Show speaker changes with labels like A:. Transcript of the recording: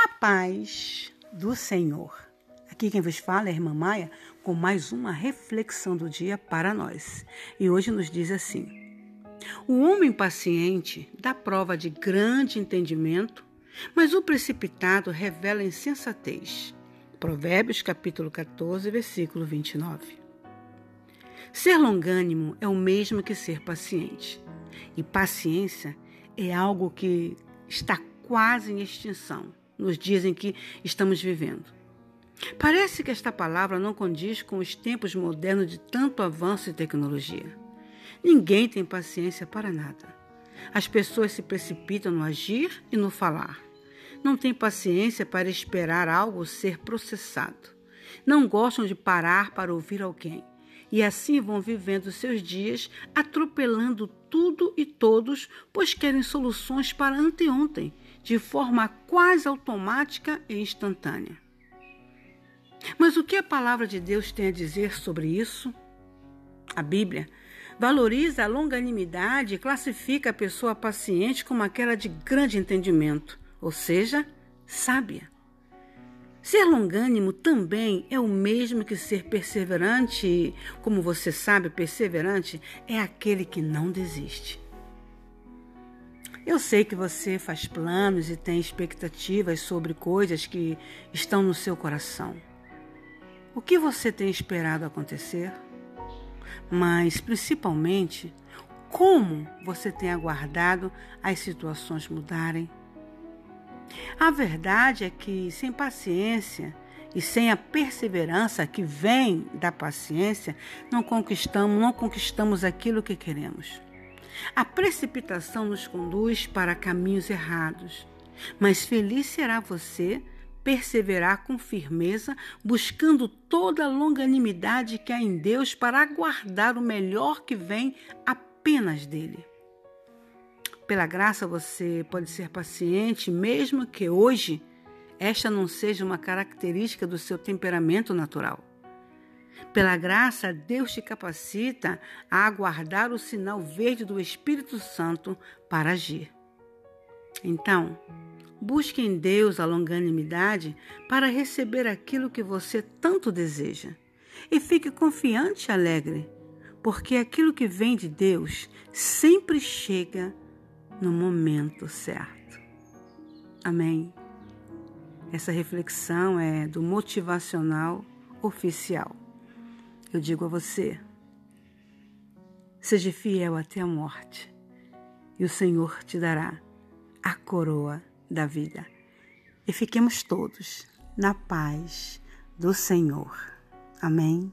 A: A paz do Senhor. Aqui quem vos fala é a irmã Maia com mais uma reflexão do dia para nós. E hoje nos diz assim: O homem paciente dá prova de grande entendimento, mas o precipitado revela insensatez. Provérbios capítulo 14, versículo 29. Ser longânimo é o mesmo que ser paciente. E paciência é algo que está quase em extinção nos dias em que estamos vivendo. Parece que esta palavra não condiz com os tempos modernos de tanto avanço e tecnologia. Ninguém tem paciência para nada. As pessoas se precipitam no agir e no falar. Não têm paciência para esperar algo ser processado. Não gostam de parar para ouvir alguém. E assim vão vivendo seus dias, atropelando tudo e todos, pois querem soluções para anteontem de forma quase automática e instantânea. Mas o que a palavra de Deus tem a dizer sobre isso? A Bíblia valoriza a longanimidade e classifica a pessoa paciente como aquela de grande entendimento, ou seja, sábia. Ser longânimo também é o mesmo que ser perseverante, como você sabe, perseverante é aquele que não desiste. Eu sei que você faz planos e tem expectativas sobre coisas que estão no seu coração. O que você tem esperado acontecer? Mas, principalmente, como você tem aguardado as situações mudarem? A verdade é que, sem paciência e sem a perseverança que vem da paciência, não conquistamos, não conquistamos aquilo que queremos. A precipitação nos conduz para caminhos errados, mas feliz será você perseverar com firmeza, buscando toda a longanimidade que há em Deus para aguardar o melhor que vem apenas dele. Pela graça você pode ser paciente, mesmo que hoje esta não seja uma característica do seu temperamento natural. Pela graça, Deus te capacita a aguardar o sinal verde do Espírito Santo para agir. Então, busque em Deus a longanimidade para receber aquilo que você tanto deseja. E fique confiante e alegre, porque aquilo que vem de Deus sempre chega no momento certo. Amém. Essa reflexão é do motivacional oficial. Eu digo a você: seja fiel até a morte, e o Senhor te dará a coroa da vida. E fiquemos todos na paz do Senhor. Amém.